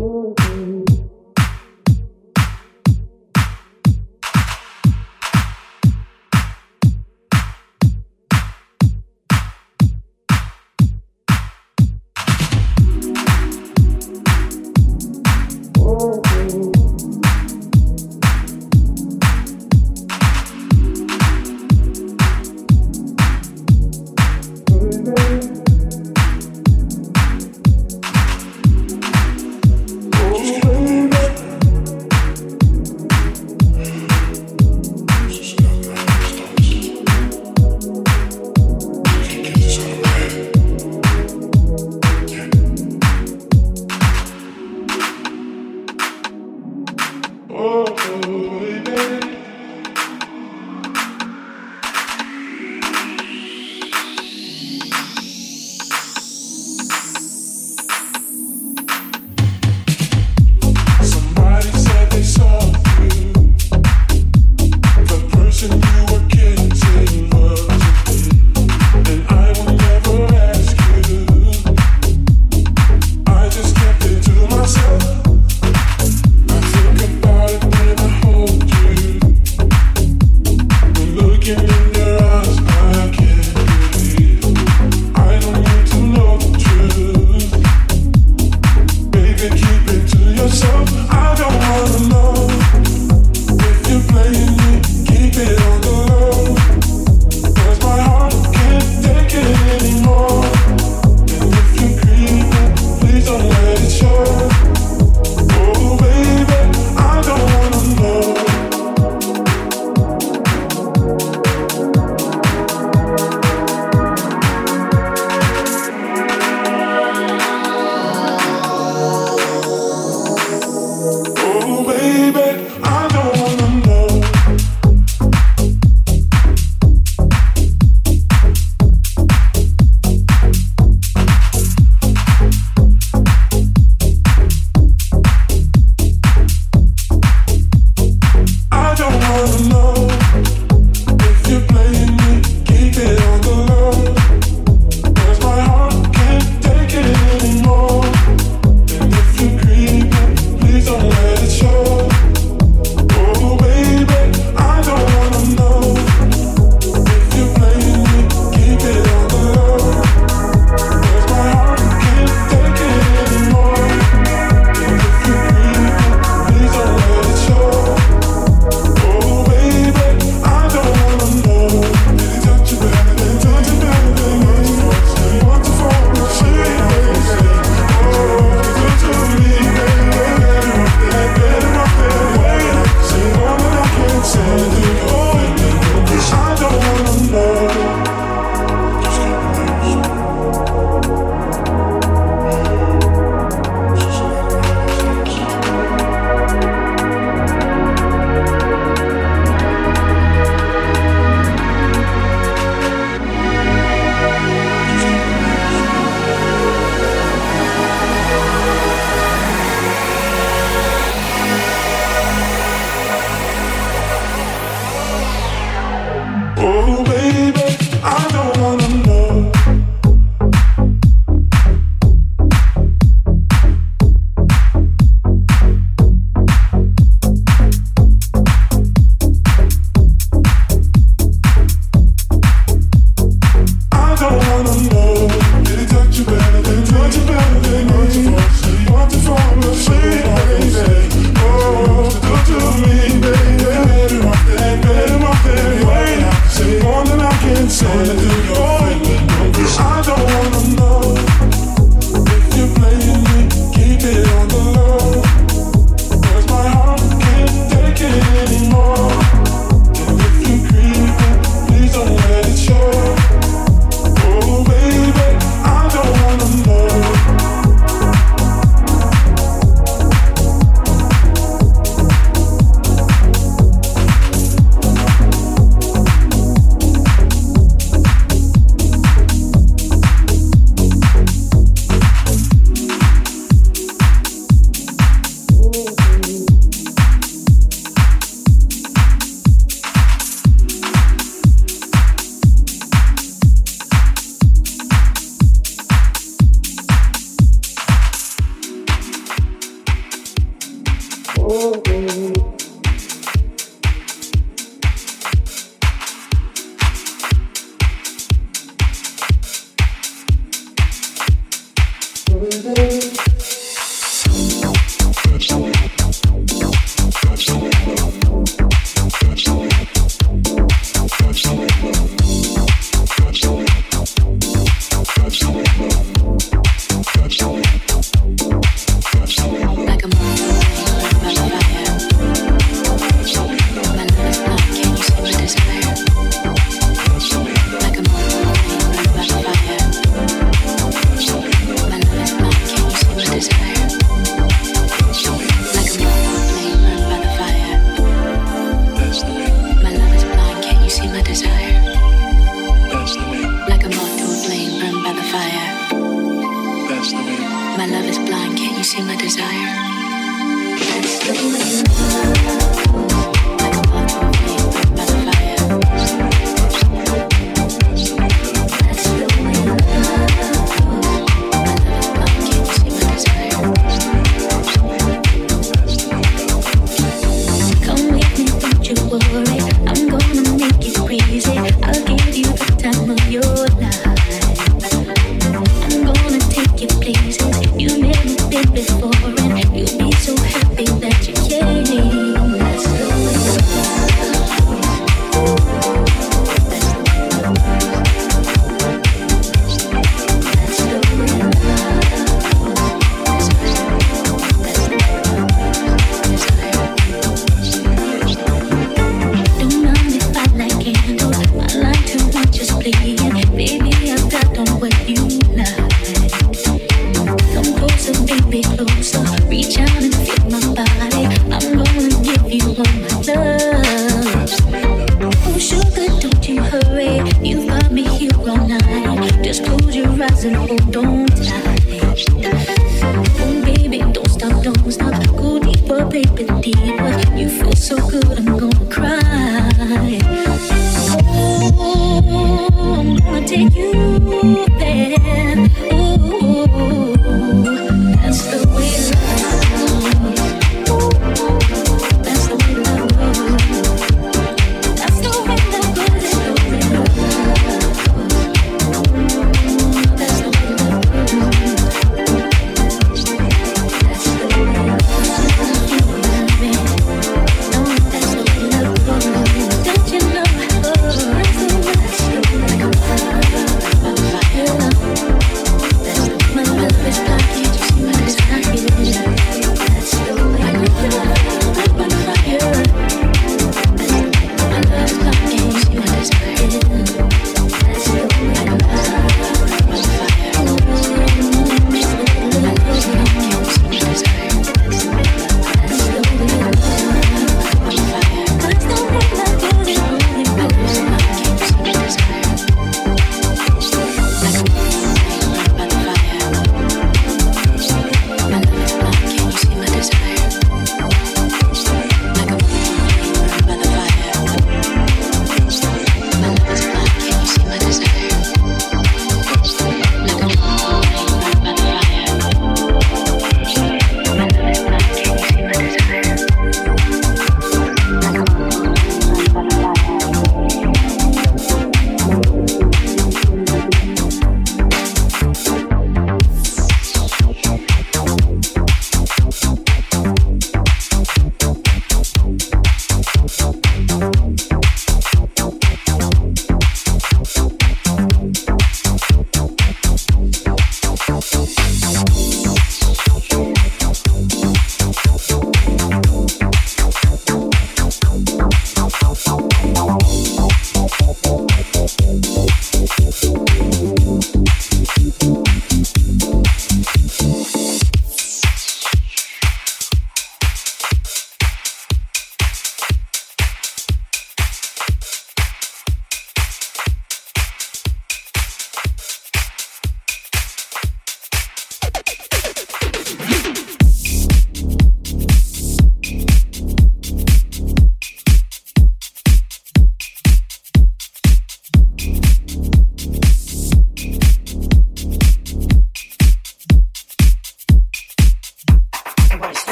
Ooh.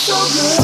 so good.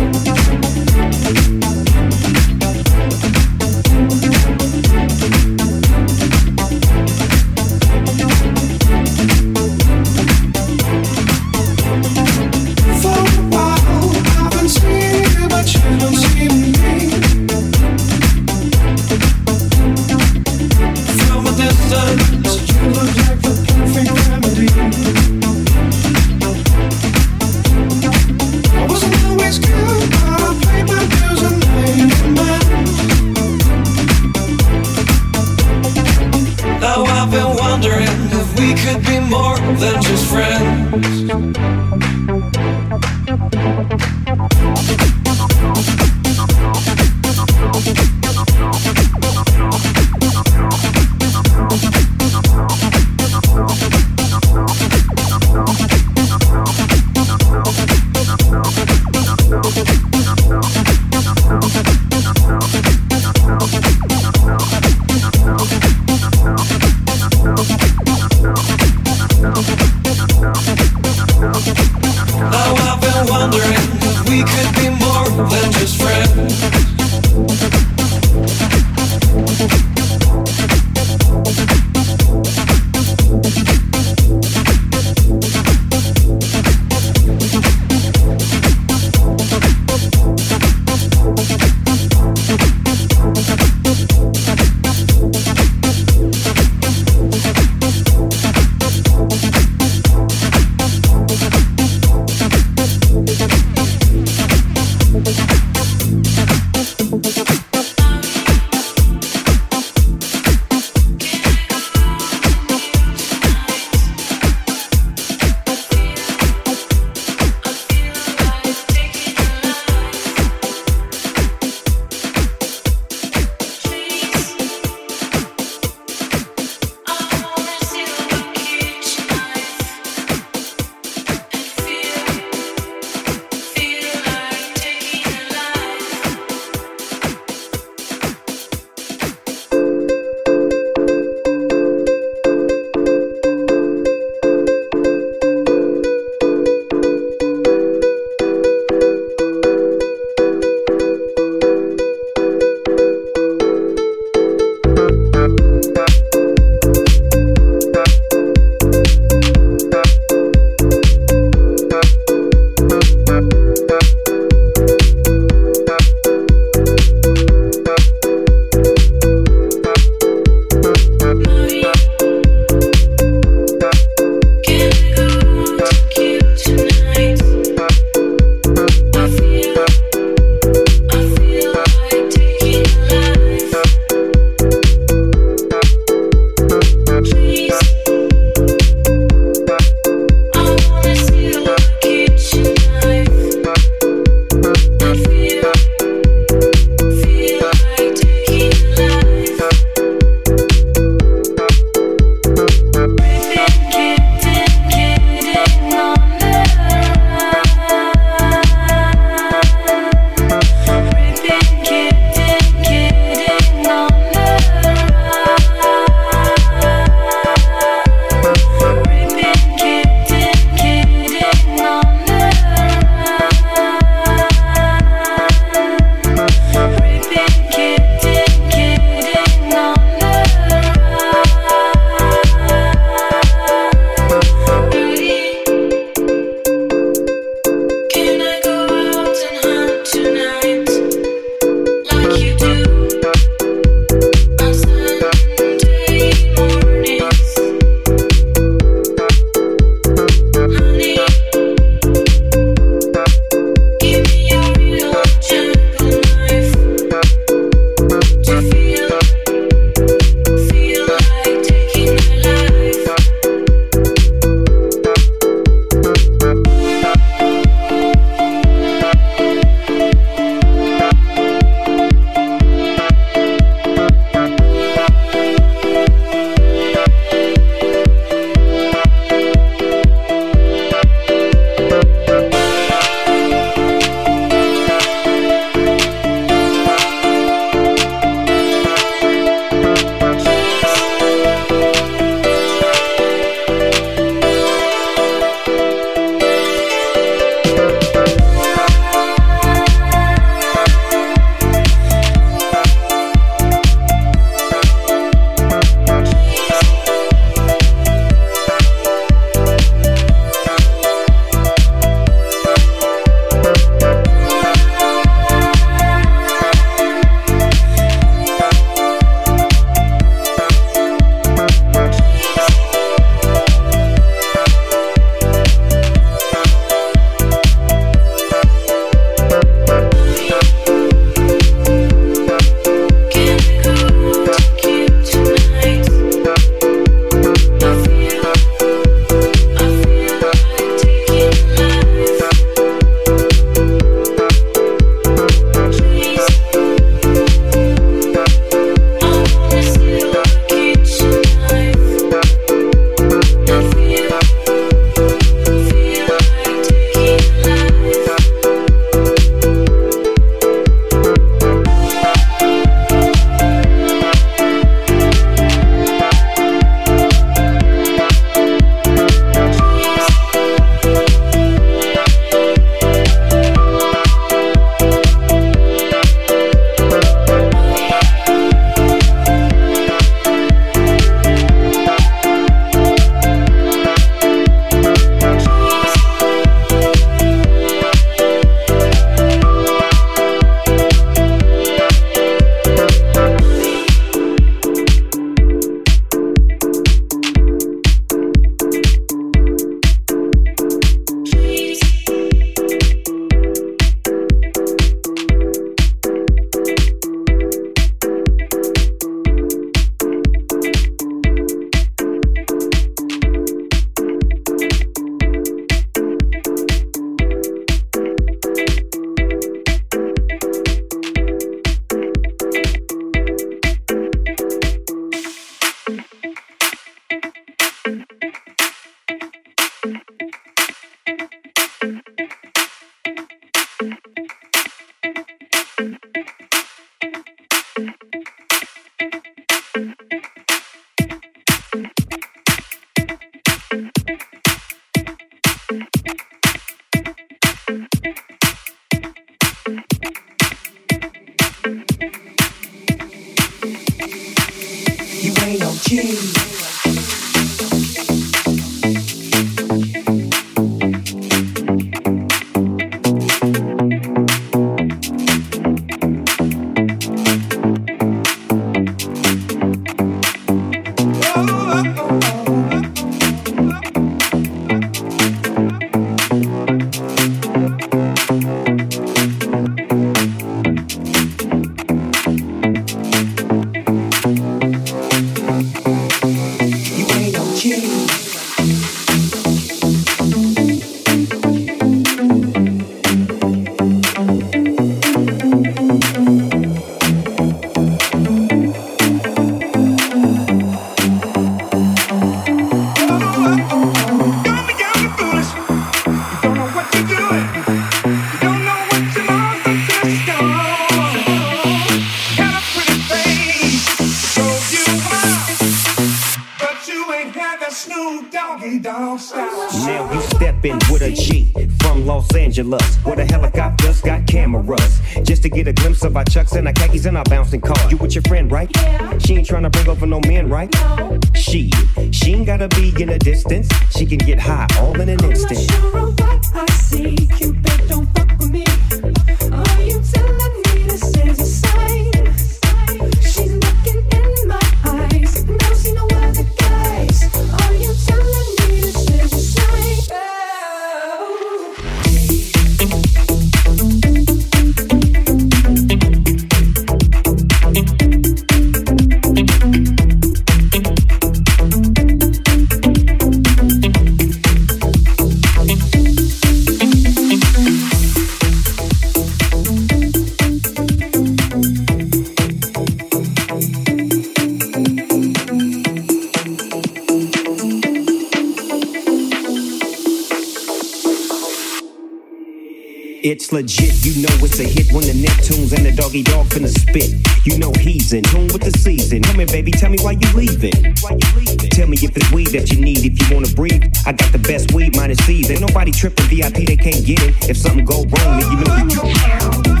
It's legit, you know it's a hit when the Neptunes and the doggy dog finna spit. You know he's in tune with the season. Come here, baby, tell me why you leaving. Why you leaving? Tell me if it's weed that you need, if you wanna breathe. I got the best weed minus C's. Ain't nobody tripping VIP, they can't get it. If something go wrong, then you know you.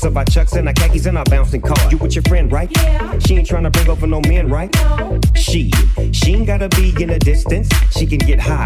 To get a glimpse of our chucks and our khakis and our bouncing car. You with your friend, right? Yeah. She ain't trying to bring over no men, right? No. She, she ain't gotta be in a distance. She can get high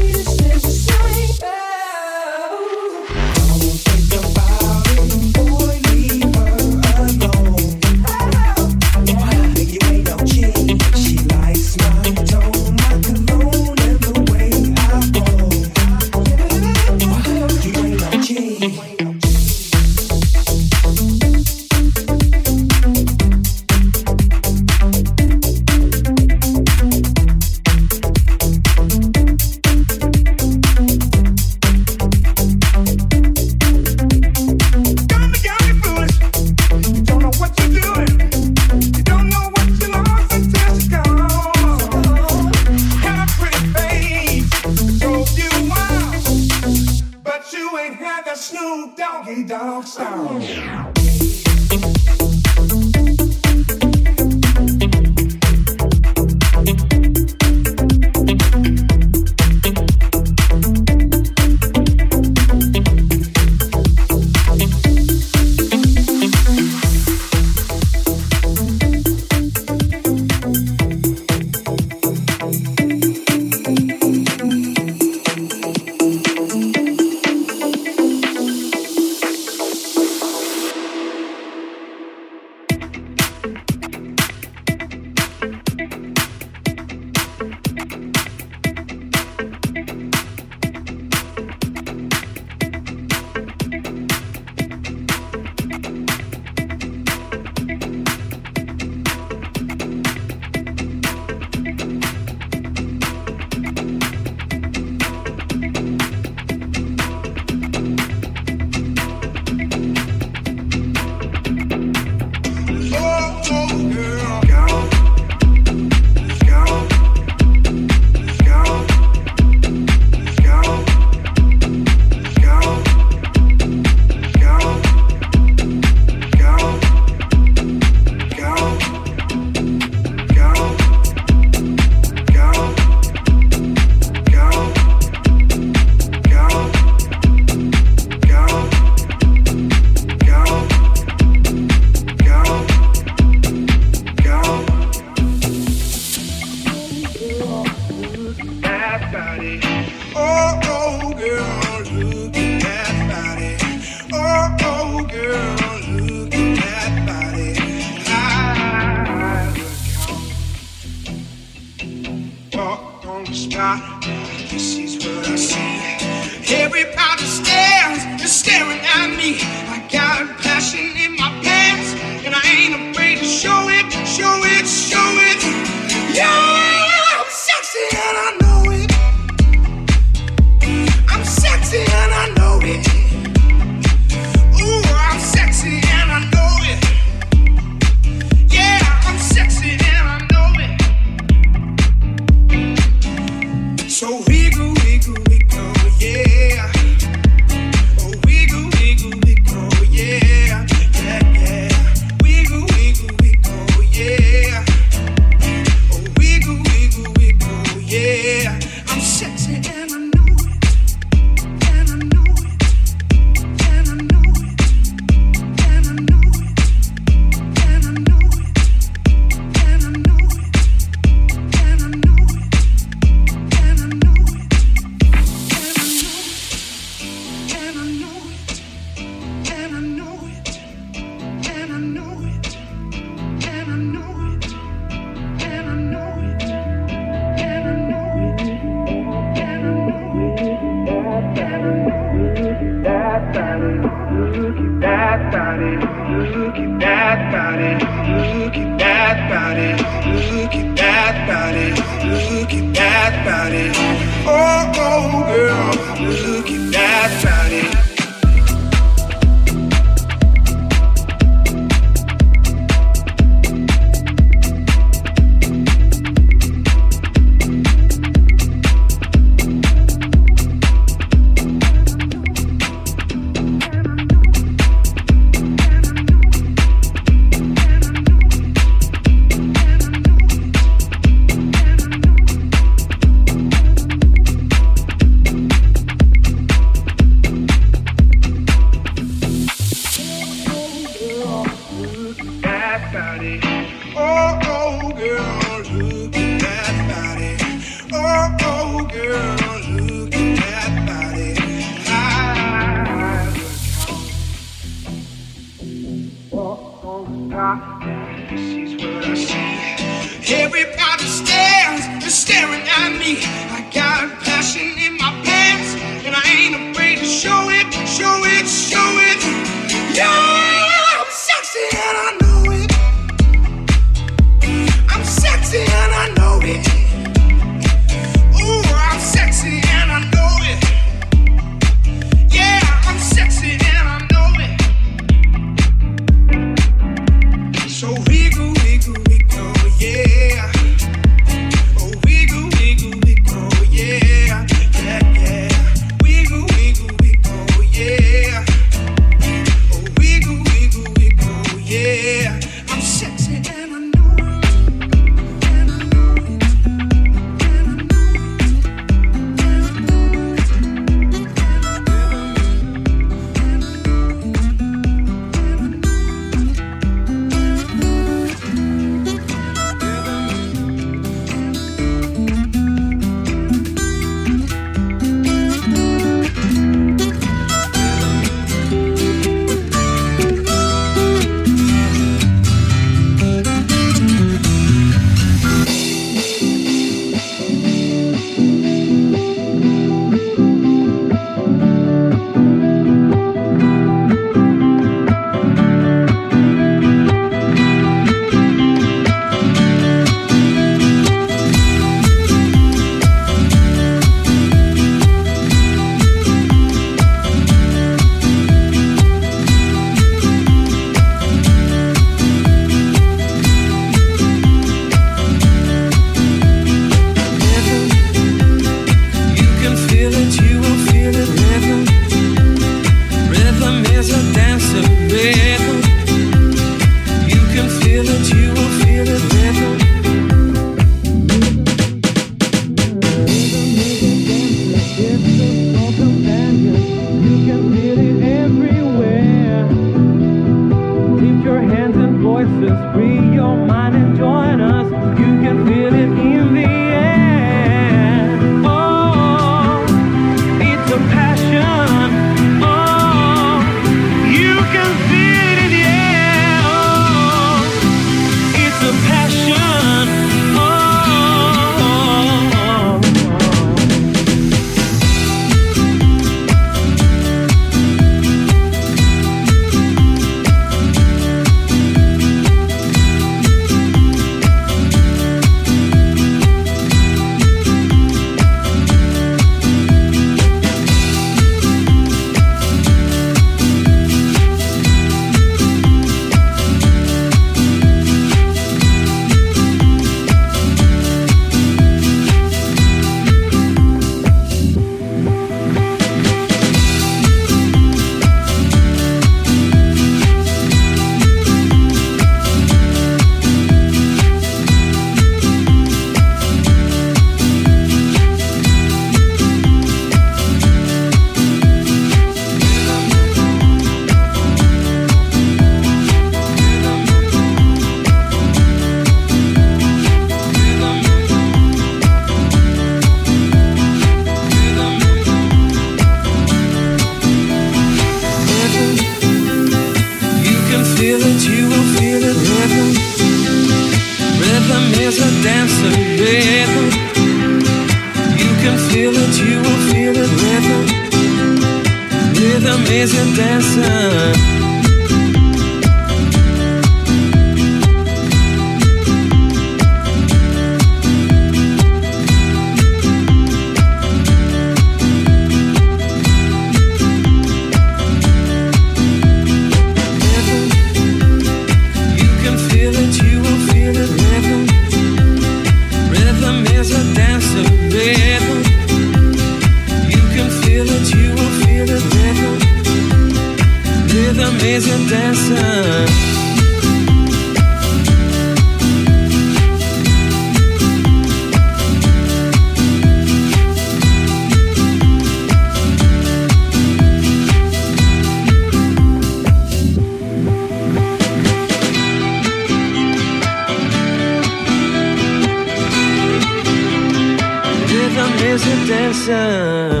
is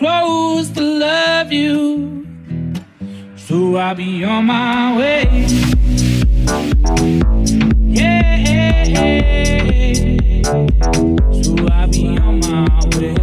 close to love you. So I'll be on my way. Yeah. So I'll be on my way.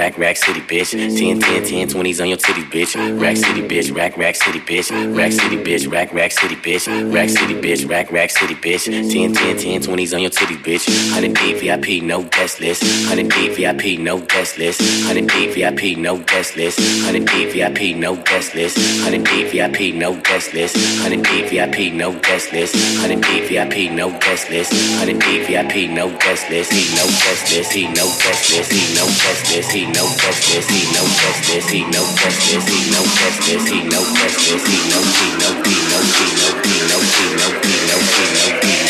Rack, rack city, bitch. 10, 10, 10, 20s on your titties, bitch. Rack City, bitch. Rack, rack city, bitch. Rack City, bitch. Rack, rack city, bitch. Rack City, bitch. Rack, rack city, bitch. 10, 10, 10, 20s on your titties, bitch. 100 D VIP, no guest list. 100 D VIP, no guest list. 100 D VIP, no guest list. 100 D VIP, no guest list. 100 D VIP, no guest list. 100 D VIP, no guest list. 100 D VIP, no guest list. 100 D VIP, no guest list. He no guest list. He no guest list. He no guest list. He no list. He no list. He no list. He no list. He no list. He no he no he no he no he no he no he no he no he a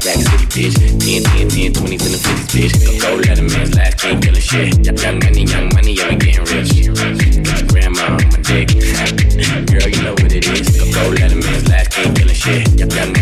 rack city, bitch. 10, 10, 10, 20s and the 50s, bitch. Go let a man's last king killing shit. Young money, young money, yeah, we getting rich. Your grandma on my dick. Girl, you know what it is. Go let a man's last king killing shit. Young money, young money,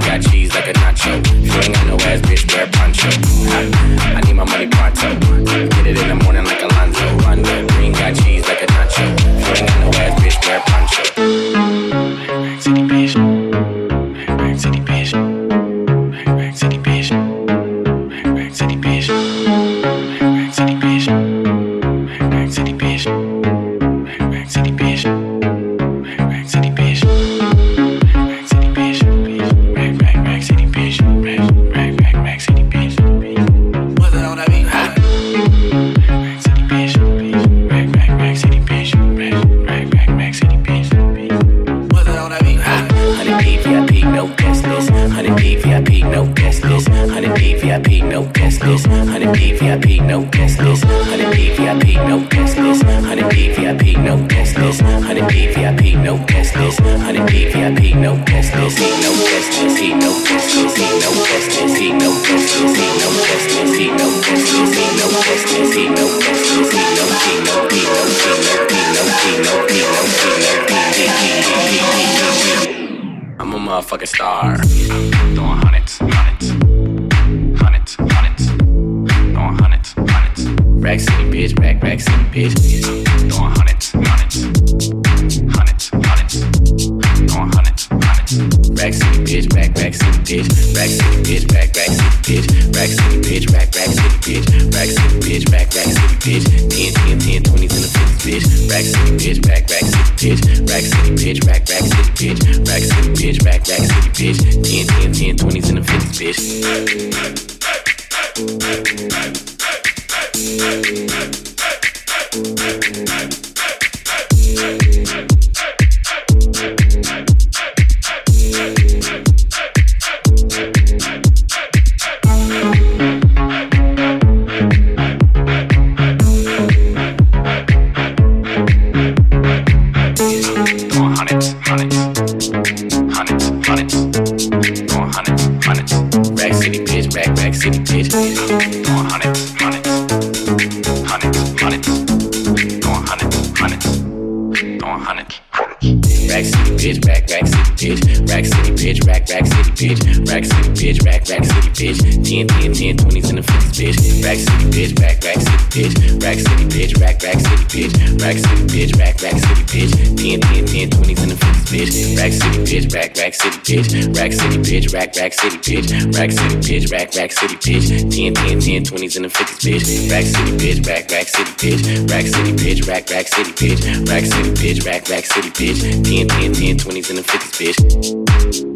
got cheese like a nacho. You ain't got no ass, bitch, wear poncho. I need my money pronto. Get it in the morning like Alonzo. Rondo. Green got cheese like a nacho. You ain't got no ass, bitch, wear poncho. Bitch, rack, city bitch. 10, 10, 10, 20s in the 50s bitch. Rack City bitch, rack, rack city bitch. Rack City bitch, rack, rack city bitch. Rack City bitch, rack, rack city bitch. 10, 10, 10, 20s in the 50s bitch. Bitch.